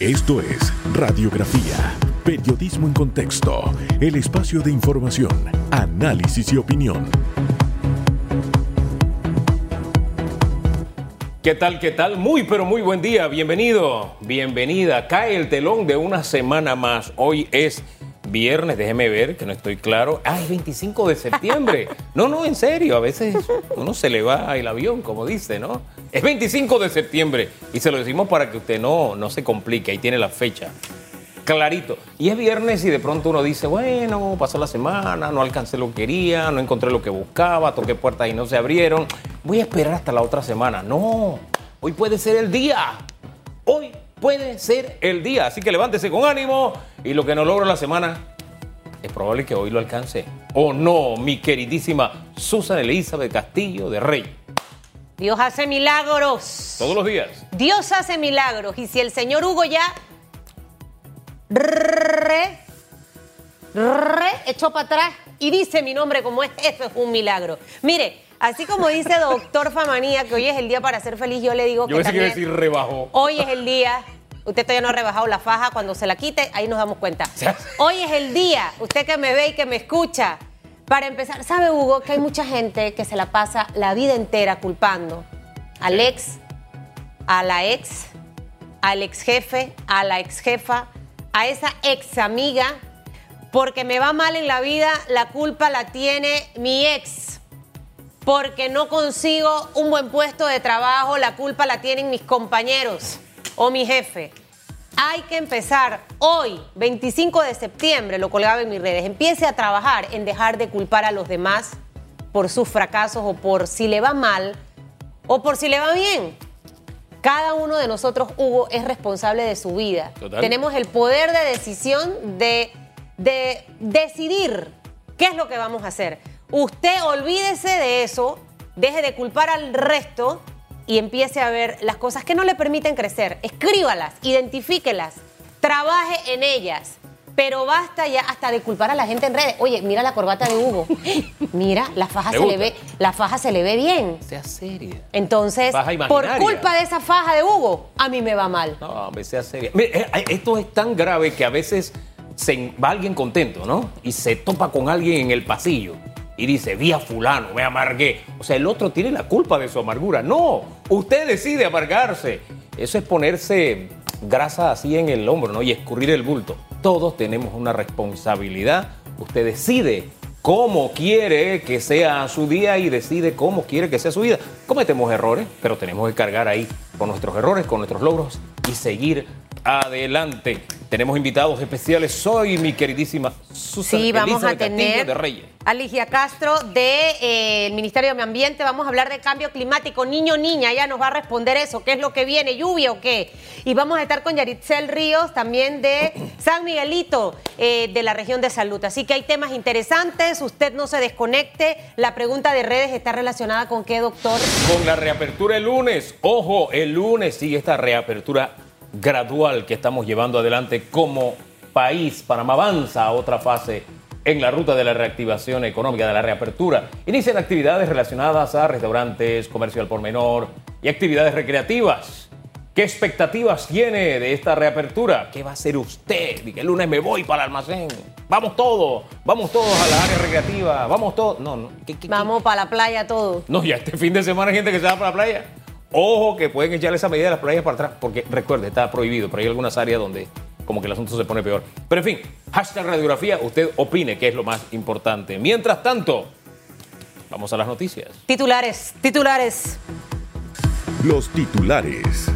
Esto es Radiografía, Periodismo en Contexto, el espacio de información, análisis y opinión. ¿Qué tal? ¿Qué tal? Muy, pero muy buen día. Bienvenido, bienvenida. Cae el telón de una semana más. Hoy es viernes, déjeme ver, que no estoy claro. Ah, es 25 de septiembre. No, no, en serio, a veces uno se le va el avión, como dice, ¿no? Es 25 de septiembre y se lo decimos para que usted no, no se complique, ahí tiene la fecha. Clarito. Y es viernes y de pronto uno dice, bueno, pasó la semana, no alcancé lo que quería, no encontré lo que buscaba, toqué puertas y no se abrieron. Voy a esperar hasta la otra semana. No, hoy puede ser el día. Hoy puede ser el día. Así que levántese con ánimo y lo que no logro la semana es probable que hoy lo alcance. ¿O no, mi queridísima Susan Elizabeth Castillo de Rey? Dios hace milagros. Todos los días. Dios hace milagros. Y si el señor Hugo ya re, re, echó para atrás y dice mi nombre como es, eso es un milagro. Mire, así como dice doctor Famanía que hoy es el día para ser feliz, yo le digo Yo que también decir rebajó. hoy es el día. Usted todavía no ha rebajado la faja, cuando se la quite, ahí nos damos cuenta. Hoy es el día, usted que me ve y que me escucha. Para empezar, ¿sabe Hugo que hay mucha gente que se la pasa la vida entera culpando al ex, a la ex, al ex jefe, a la ex jefa, a esa ex amiga, porque me va mal en la vida, la culpa la tiene mi ex. Porque no consigo un buen puesto de trabajo, la culpa la tienen mis compañeros o mi jefe. Hay que empezar hoy, 25 de septiembre, lo colgaba en mis redes. Empiece a trabajar en dejar de culpar a los demás por sus fracasos o por si le va mal o por si le va bien. Cada uno de nosotros, Hugo, es responsable de su vida. Total. Tenemos el poder de decisión de, de decidir qué es lo que vamos a hacer. Usted olvídese de eso, deje de culpar al resto y empiece a ver las cosas que no le permiten crecer. Escríbalas, identifíquelas, trabaje en ellas. Pero basta ya hasta de culpar a la gente en redes. Oye, mira la corbata de Hugo. Mira, la faja ¿Le se le ve, la faja se le ve bien. Sea seria. Entonces, por culpa de esa faja de Hugo, a mí me va mal. No, hombre, sea seria. Mire, eh, esto es tan grave que a veces se, va alguien contento, ¿no? Y se topa con alguien en el pasillo y dice, vi a fulano, me amargué. O sea, el otro tiene la culpa de su amargura. No, usted decide amargarse. Eso es ponerse grasa así en el hombro, ¿no? Y escurrir el bulto. Todos tenemos una responsabilidad. Usted decide cómo quiere que sea su día y decide cómo quiere que sea su vida. Cometemos errores, pero tenemos que cargar ahí con nuestros errores, con nuestros logros y seguir adelante. Tenemos invitados especiales. Soy mi queridísima Susan Sí, vamos a Elizabeth tener de Reyes. a Ligia Castro del Ministerio de Medio Ambiente. Vamos a hablar de cambio climático. Niño, niña, ella nos va a responder eso. ¿Qué es lo que viene? ¿Lluvia o qué? Y vamos a estar con Yaritzel Ríos, también de San Miguelito, eh, de la región de salud. Así que hay temas interesantes. Usted no se desconecte. La pregunta de redes está relacionada con qué, doctor. Con la reapertura el lunes, ojo, el lunes sigue esta reapertura gradual que estamos llevando adelante como país. Panamá avanza a otra fase en la ruta de la reactivación económica, de la reapertura. Inician actividades relacionadas a restaurantes, comercio al por menor y actividades recreativas. ¿Qué expectativas tiene de esta reapertura? ¿Qué va a hacer usted? Y que el lunes me voy para el almacén. Vamos todos, vamos todos a la área recreativa, vamos todos. No, no. ¿qué- qué- qué? Vamos para la playa todos. No, ya este fin de semana hay gente que se va para la playa. Ojo que pueden echarle esa medida de las playas para atrás, porque recuerde, está prohibido, pero hay algunas áreas donde como que el asunto se pone peor. Pero en fin, hashtag radiografía, usted opine qué es lo más importante. Mientras tanto, vamos a las noticias. Titulares, titulares. Los titulares.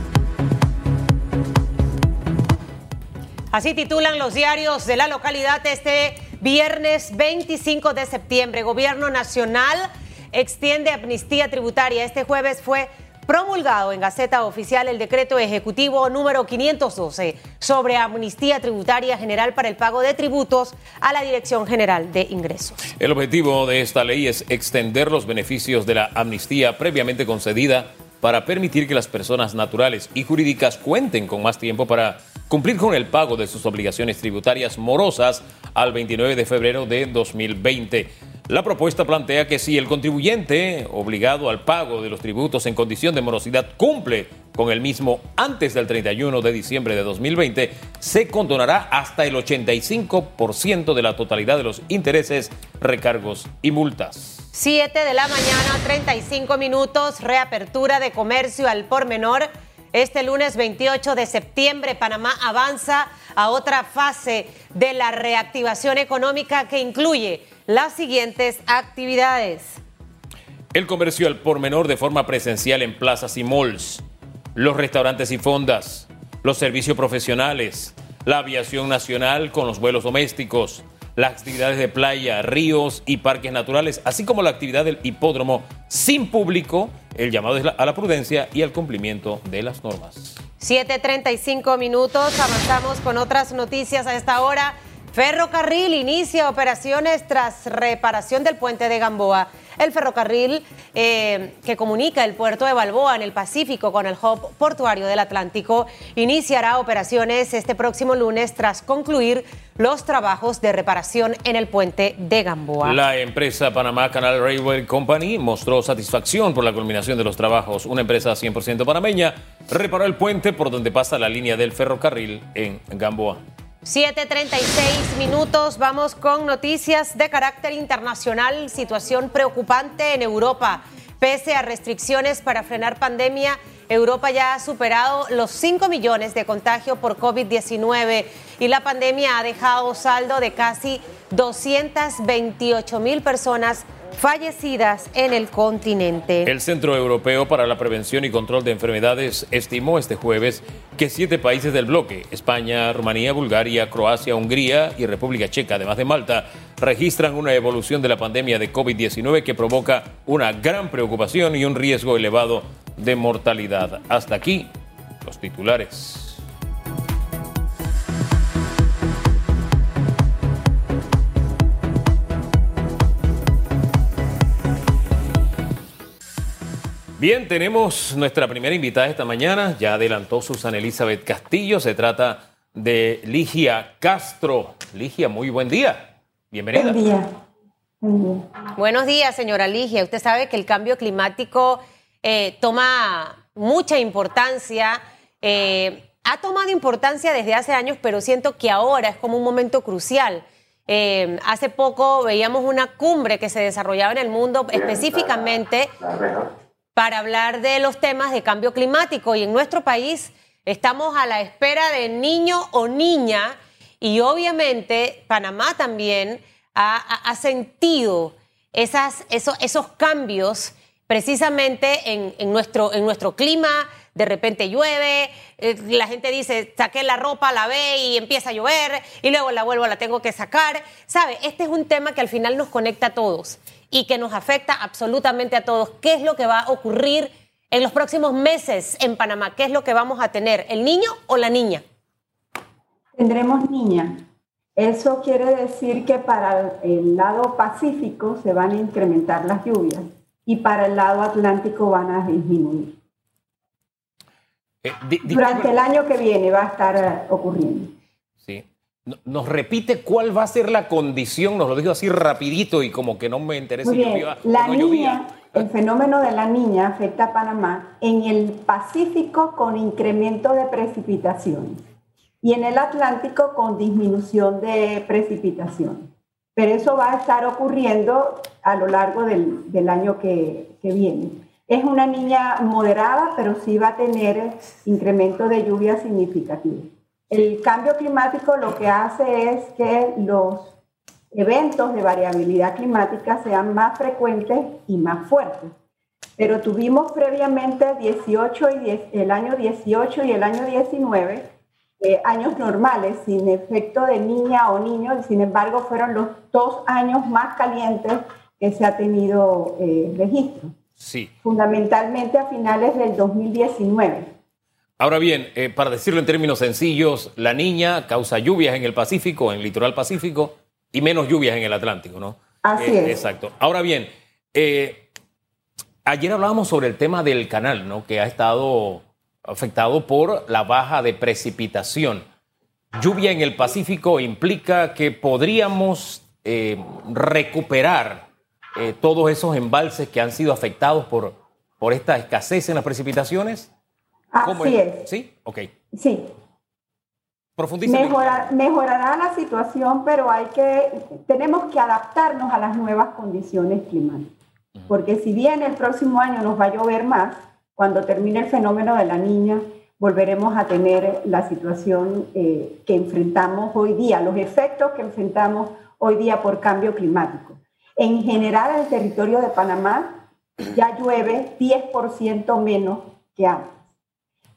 Así titulan los diarios de la localidad este viernes 25 de septiembre. Gobierno Nacional extiende amnistía tributaria. Este jueves fue promulgado en Gaceta Oficial el decreto ejecutivo número 512 sobre amnistía tributaria general para el pago de tributos a la Dirección General de Ingresos. El objetivo de esta ley es extender los beneficios de la amnistía previamente concedida para permitir que las personas naturales y jurídicas cuenten con más tiempo para cumplir con el pago de sus obligaciones tributarias morosas al 29 de febrero de 2020. La propuesta plantea que si el contribuyente obligado al pago de los tributos en condición de morosidad cumple con el mismo antes del 31 de diciembre de 2020, se condonará hasta el 85% de la totalidad de los intereses, recargos y multas. 7 de la mañana, 35 minutos, reapertura de comercio al por menor. Este lunes 28 de septiembre, Panamá avanza a otra fase de la reactivación económica que incluye las siguientes actividades. El comercio al por menor de forma presencial en plazas y malls los restaurantes y fondas, los servicios profesionales, la aviación nacional con los vuelos domésticos, las actividades de playa, ríos y parques naturales, así como la actividad del hipódromo sin público, el llamado a la prudencia y al cumplimiento de las normas. 7.35 minutos, avanzamos con otras noticias a esta hora. Ferrocarril inicia operaciones tras reparación del puente de Gamboa. El ferrocarril eh, que comunica el puerto de Balboa en el Pacífico con el hub portuario del Atlántico iniciará operaciones este próximo lunes tras concluir los trabajos de reparación en el puente de Gamboa. La empresa Panamá Canal Railway Company mostró satisfacción por la culminación de los trabajos. Una empresa 100% panameña reparó el puente por donde pasa la línea del ferrocarril en Gamboa. 7.36 minutos, vamos con noticias de carácter internacional, situación preocupante en Europa. Pese a restricciones para frenar pandemia, Europa ya ha superado los 5 millones de contagios por COVID-19 y la pandemia ha dejado saldo de casi 228 mil personas fallecidas en el continente. El Centro Europeo para la Prevención y Control de Enfermedades estimó este jueves que siete países del bloque, España, Rumanía, Bulgaria, Croacia, Hungría y República Checa, además de Malta, registran una evolución de la pandemia de COVID-19 que provoca una gran preocupación y un riesgo elevado de mortalidad. Hasta aquí los titulares. Bien, tenemos nuestra primera invitada esta mañana. Ya adelantó Susana Elizabeth Castillo. Se trata de Ligia Castro. Ligia, muy buen día. Bienvenida. Buen día. Buenos días, señora Ligia. Usted sabe que el cambio climático eh, toma mucha importancia. Eh, ha tomado importancia desde hace años, pero siento que ahora es como un momento crucial. Eh, hace poco veíamos una cumbre que se desarrollaba en el mundo específicamente para hablar de los temas de cambio climático y en nuestro país estamos a la espera de niño o niña y obviamente Panamá también ha, sentido esos, cambios precisamente en, nuestro, en nuestro clima. De repente llueve, eh, la gente dice, saqué la ropa, la ve y empieza a llover y luego la vuelvo, la tengo que sacar. ¿Sabe? Este es un tema que al final nos conecta a todos y que nos afecta absolutamente a todos. ¿Qué es lo que va a ocurrir en los próximos meses en Panamá? ¿Qué es lo que vamos a tener? ¿El niño o la niña? Tendremos niña. Eso quiere decir que para el lado pacífico se van a incrementar las lluvias y para el lado atlántico van a disminuir. Eh, Durante el año que viene va a estar eh, ocurriendo. Nos repite cuál va a ser la condición, nos lo dijo así rapidito y como que no me interesa. Muy bien. la niña, el fenómeno de la niña afecta a Panamá en el Pacífico con incremento de precipitaciones y en el Atlántico con disminución de precipitaciones. Pero eso va a estar ocurriendo a lo largo del, del año que, que viene. Es una niña moderada, pero sí va a tener incremento de lluvia significativo. El cambio climático lo que hace es que los eventos de variabilidad climática sean más frecuentes y más fuertes. Pero tuvimos previamente 18 y el año 18 y el año 19 eh, años normales sin efecto de niña o niño, sin embargo fueron los dos años más calientes que se ha tenido eh, registro. Sí. Fundamentalmente a finales del 2019. Ahora bien, eh, para decirlo en términos sencillos, la niña causa lluvias en el Pacífico, en el litoral Pacífico, y menos lluvias en el Atlántico, ¿no? Así eh, es. Exacto. Ahora bien, eh, ayer hablábamos sobre el tema del canal, ¿no? Que ha estado afectado por la baja de precipitación. Lluvia en el Pacífico implica que podríamos recuperar todos esos embalses que han sido afectados por, por esta escasez en las precipitaciones. Así es? ¿Sí? Ok. Sí. Profundiza. mejorará la situación, pero hay que, tenemos que adaptarnos a las nuevas condiciones climáticas. Porque si bien el próximo año nos va a llover más, cuando termine el fenómeno de la niña, volveremos a tener la situación eh, que enfrentamos hoy día, los efectos que enfrentamos hoy día por cambio climático. En general, en el territorio de Panamá ya llueve 10% menos que antes.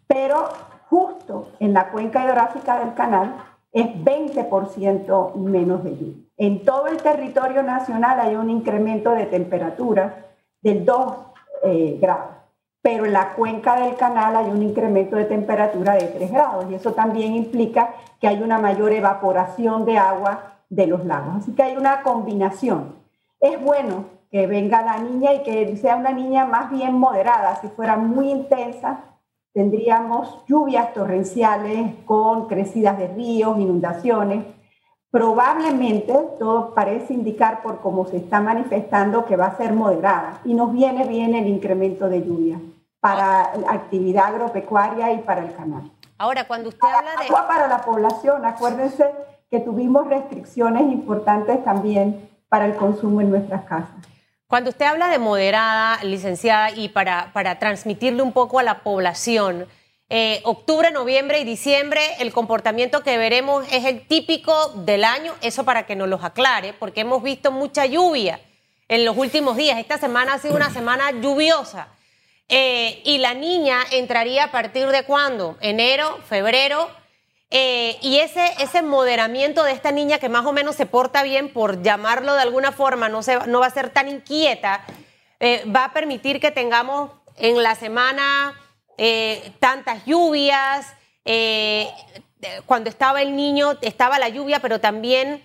Pero justo en la cuenca hidrográfica del canal es 20% menos de lluvia. En todo el territorio nacional hay un incremento de temperatura del 2 eh, grados pero en la cuenca del canal hay un incremento de temperatura de 3 grados y eso también implica que hay una mayor evaporación de agua de los lagos. Así que hay una combinación. Es bueno que venga la niña y que sea una niña más bien moderada. Si fuera muy intensa, tendríamos lluvias torrenciales con crecidas de ríos, inundaciones. Probablemente todo parece indicar por cómo se está manifestando que va a ser moderada y nos viene bien el incremento de lluvia para la actividad agropecuaria y para el canal. Ahora, cuando usted habla de... Agua para la población, acuérdense que tuvimos restricciones importantes también para el consumo en nuestras casas. Cuando usted habla de moderada, licenciada, y para, para transmitirle un poco a la población, eh, octubre, noviembre y diciembre, el comportamiento que veremos es el típico del año, eso para que nos los aclare, porque hemos visto mucha lluvia en los últimos días. Esta semana ha sido una semana lluviosa. Eh, y la niña entraría a partir de cuándo? Enero, febrero. Eh, y ese, ese moderamiento de esta niña que más o menos se porta bien, por llamarlo de alguna forma, no, se, no va a ser tan inquieta, eh, va a permitir que tengamos en la semana tantas lluvias. cuando estaba el niño estaba la lluvia, pero también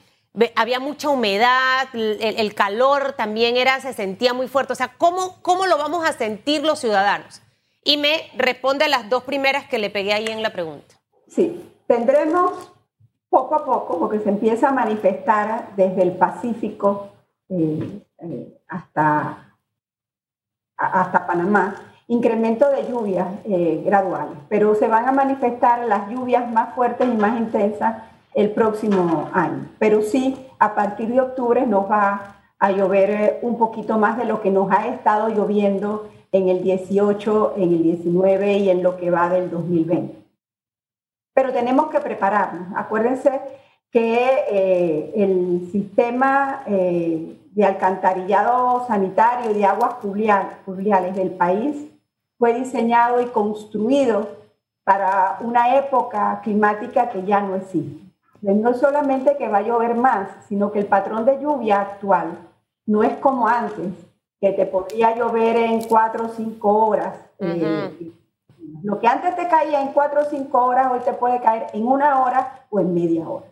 había mucha humedad, el, calor también era, se sentía muy fuerte. O sea, ¿cómo, ¿cómo lo vamos a sentir los ciudadanos? Y me responde las dos primeras que le pegué ahí en la pregunta. Sí, tendremos poco a poco, porque se empieza a manifestar desde el Pacífico eh, eh, hasta, hasta Panamá, incremento de lluvias eh, graduales, pero se van a manifestar las lluvias más fuertes y más intensas el próximo año. Pero sí, a partir de octubre nos va a llover un poquito más de lo que nos ha estado lloviendo en el 18, en el 19 y en lo que va del 2020. Pero tenemos que prepararnos. Acuérdense que eh, el sistema eh, de alcantarillado sanitario y de aguas pluviales del país fue diseñado y construido para una época climática que ya no existe. No solamente que va a llover más, sino que el patrón de lluvia actual no es como antes, que te podía llover en cuatro o cinco horas. Eh, lo que antes te caía en cuatro o cinco horas, hoy te puede caer en una hora o en media hora.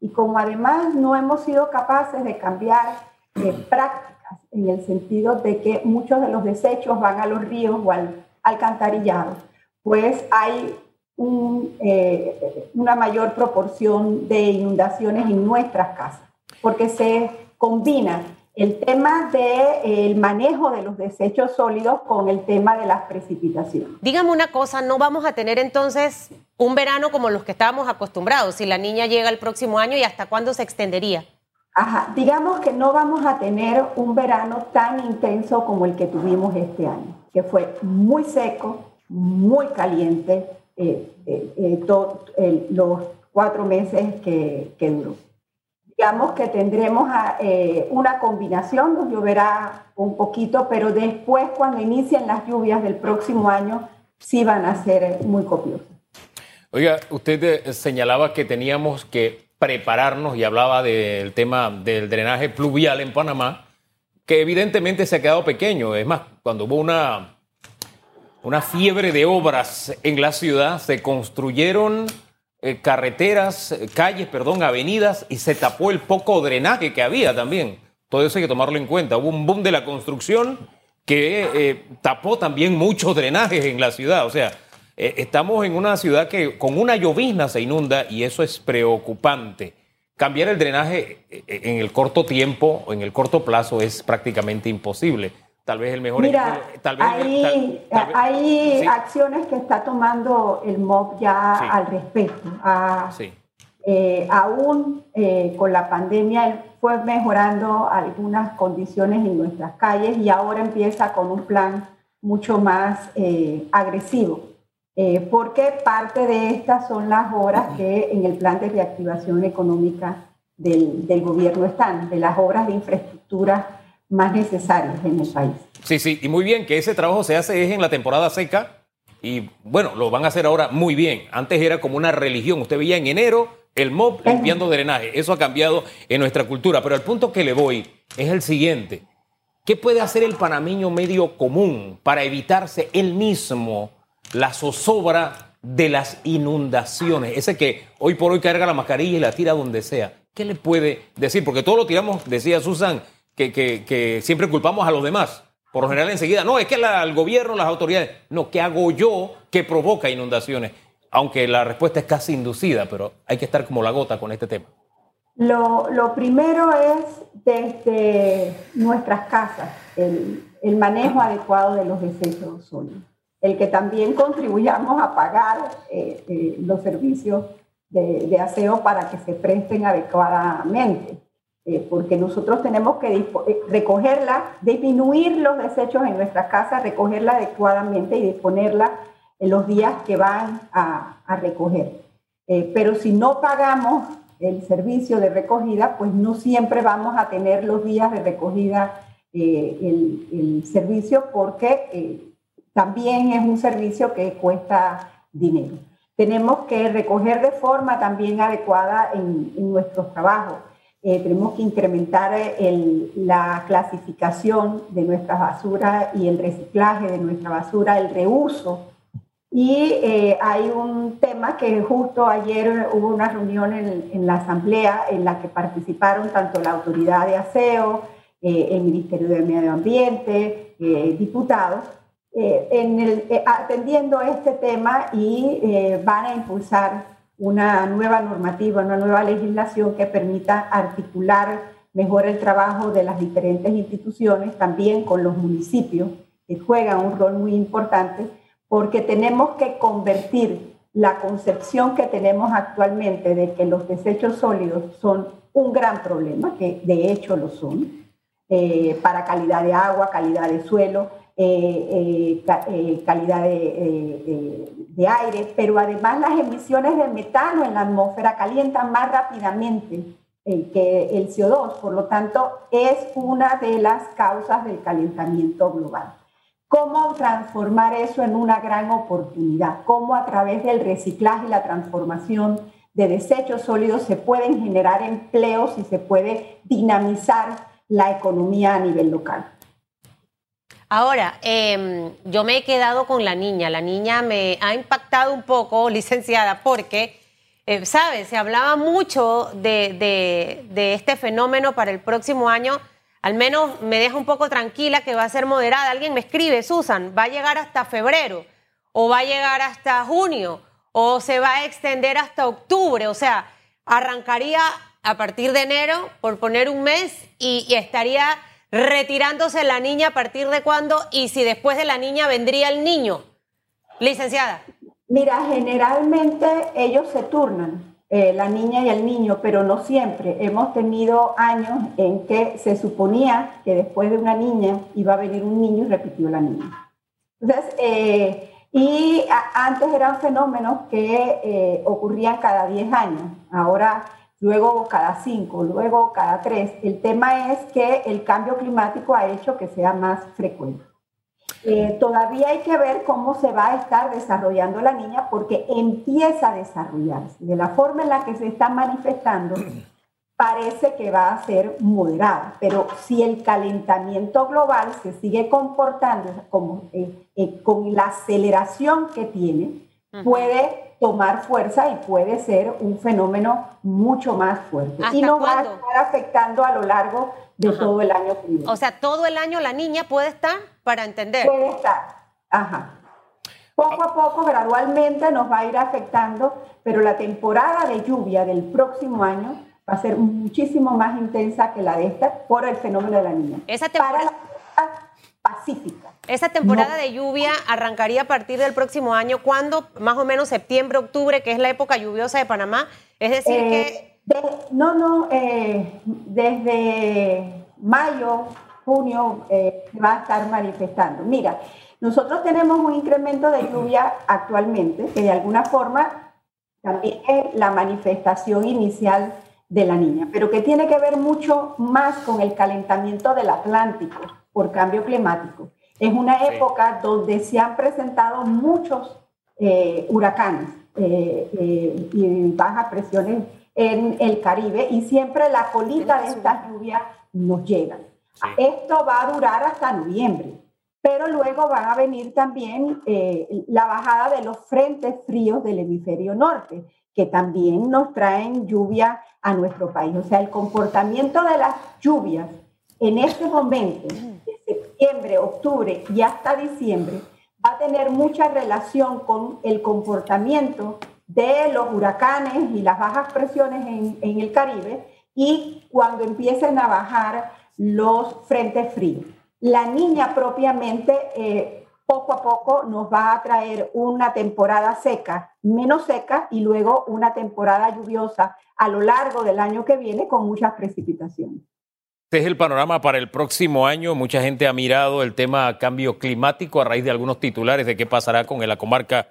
Y como además no hemos sido capaces de cambiar eh, prácticas en el sentido de que muchos de los desechos van a los ríos o al alcantarillado, pues hay eh, una mayor proporción de inundaciones en nuestras casas, porque se combina el tema del manejo de los desechos sólidos con el tema de las precipitaciones. Dígame una cosa, ¿no vamos a tener entonces un verano como los que estábamos acostumbrados? Si la niña llega el próximo año y hasta cuándo se extendería. Ajá, digamos que no vamos a tener un verano tan intenso como el que tuvimos este año, que fue muy seco, muy caliente, eh, eh, eh, los cuatro meses que, que, duró. Digamos que tendremos una combinación, nos lloverá un poquito, pero después cuando inicien las lluvias del próximo año, sí van a ser muy copiosas. Oiga, usted señalaba que teníamos que prepararnos y hablaba del tema del drenaje pluvial en Panamá, que evidentemente se ha quedado pequeño. Es más, cuando hubo una una fiebre de obras en la ciudad. Se construyeron eh, carreteras, eh, calles, perdón, avenidas y se tapó el poco drenaje que había también. Todo eso hay que tomarlo en cuenta. Hubo un boom de la construcción que eh, tapó también muchos drenajes en la ciudad. O sea, estamos en una ciudad que con una llovizna se inunda y eso es preocupante. Cambiar el drenaje en el corto tiempo en el corto plazo es prácticamente imposible. Tal vez el mejor Mira, tal vez, hay, hay acciones que está tomando el MOB ya al respecto. sí. Eh, aún eh, con la pandemia fue mejorando algunas condiciones en nuestras calles y ahora empieza con un plan mucho más eh, agresivo, porque parte de estas son las obras que en el plan de reactivación económica del, del gobierno están, de las obras de infraestructura más necesarias en el país. Sí, sí, y muy bien que ese trabajo se hace es en la temporada seca y bueno, lo van a hacer ahora muy bien. Antes era como una religión, usted veía en enero el MOB limpiando drenaje, eso ha cambiado en nuestra cultura, pero el punto que le voy es el siguiente. ¿Qué puede hacer el panameño medio común para evitarse él mismo la zozobra de las inundaciones? Ese que hoy por hoy carga la mascarilla y la tira donde sea. ¿Qué le puede decir? Porque todo lo tiramos, decía Susan, que, siempre culpamos a los demás. Por lo general enseguida, no, es que el gobierno, las autoridades, no, ¿qué hago yo que provoca inundaciones? Aunque la respuesta es casi inducida, pero hay que estar como la gota con este tema. Lo, primero es desde nuestras casas, el, manejo adecuado de los desechos sólidos, el que también contribuyamos a pagar eh, eh, los servicios de, de aseo para que se presten adecuadamente. Eh, porque nosotros tenemos que eh, recogerla, disminuir los desechos en nuestra casa, recogerla adecuadamente y disponerla en los días que van a, recoger. Eh, pero si no pagamos el servicio de recogida, pues no siempre vamos a tener los días de recogida el, el, servicio porque también es un servicio que cuesta dinero. Tenemos que recoger de forma también adecuada en, en nuestros trabajos. Eh, tenemos que incrementar eh, la clasificación de nuestra basura y el reciclaje de nuestra basura, el reuso. Y eh, hay un tema que justo ayer hubo una reunión en, la asamblea en la que participaron tanto la autoridad de aseo, el Ministerio de Medio Ambiente, diputados, en el, atendiendo este tema y van a impulsar una nueva normativa, una nueva legislación que permita articular mejor el trabajo de las diferentes instituciones, también con los municipios, que juegan un rol muy importante, porque tenemos que convertir la concepción que tenemos actualmente de que los desechos sólidos son un gran problema, que de hecho lo son, eh, para calidad de agua, calidad de suelo, eh, eh, calidad de, de aire, pero además las emisiones de metano en la atmósfera calientan más rápidamente que el CO2, por lo tanto es una de las causas del calentamiento global. ¿Cómo transformar eso en una gran oportunidad? ¿Cómo a través del reciclaje y la transformación de desechos sólidos se pueden generar empleos y se puede dinamizar la economía a nivel local? Ahora, em, yo me he quedado con la niña. La niña me ha impactado un poco, licenciada, porque, eh, ¿sabes? Se hablaba mucho de, de, este fenómeno para el próximo año. Al menos me deja un poco tranquila que va a ser moderada. Alguien me escribe, Susan, va a llegar hasta febrero, o va a llegar hasta junio, o se va a extender hasta octubre. O sea, arrancaría a partir de enero, por poner un mes, y estaría retirándose la niña a partir de cuándo y si después de la niña vendría el niño. Licenciada. Mira, generalmente ellos se turnan, eh, la niña y el niño, pero no siempre. Hemos tenido años en que se suponía que después de una niña iba a venir un niño y repitió la niña. Entonces, eh, y antes eran fenómenos que eh, ocurrían cada 10 años. Ahora luego cada cinco, luego cada tres. El tema es que el cambio climático ha hecho que sea más frecuente. Eh, todavía hay que ver cómo se va a estar desarrollando la niña porque empieza a desarrollarse. De la forma en la que se está manifestando, parece que va a ser moderada, pero si el calentamiento global se sigue comportando como, eh, eh, con la aceleración que tiene, puede tomar fuerza y puede ser un fenómeno mucho más fuerte. Y nos va a estar afectando a lo largo de todo el año primero. O sea, todo el año la niña puede estar para entender. Puede estar, ajá. Poco a poco, gradualmente nos va a ir afectando, pero la temporada de lluvia del próximo año va a ser muchísimo más intensa que la de esta por el fenómeno de la niña. Esa temporada... pacífica. Esa temporada de lluvia arrancaría a partir del próximo año, ¿cuándo? Más o menos septiembre, octubre, que es la época lluviosa de Panamá. Es decir, que... no, no, desde mayo, junio va a estar manifestando. Mira, nosotros tenemos un incremento de lluvia actualmente, que de alguna forma también es la manifestación inicial de la niña, pero que tiene que ver mucho más con el calentamiento del Atlántico por cambio climático. Es una época donde se han presentado muchos eh, huracanes eh, eh, y bajas presiones en el Caribe y siempre la colita de estas lluvias nos llega. Esto va a durar hasta noviembre pero luego van a venir también eh, la bajada de los frentes fríos del hemisferio norte, que también nos traen lluvia a nuestro país. O sea, el comportamiento de las lluvias en este momento, de septiembre, octubre y hasta diciembre, va a tener mucha relación con el comportamiento de los huracanes y las bajas presiones en, el Caribe y cuando empiecen a bajar los frentes fríos. La niña propiamente eh, poco a poco nos va a traer una temporada seca, menos seca, y luego una temporada lluviosa a lo largo del año que viene con muchas precipitaciones. Este es el panorama para el próximo año. Mucha gente ha mirado el tema cambio climático a raíz de algunos titulares de qué pasará con la comarca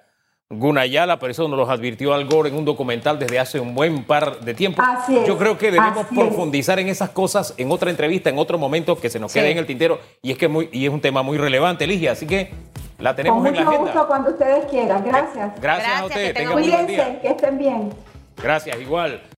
Gunayala, pero eso nos lo advirtió Al Gore en un documental desde hace un buen par de tiempo. Yo creo que debemos profundizar en esas cosas en otra entrevista, en otro momento que se nos quede en el tintero y es que muy, y es un tema muy relevante, Ligia, así que la tenemos en la agenda. gusto cuando ustedes quieran. Gracias. Gracias, a ustedes. Que, que estén bien. Gracias, igual.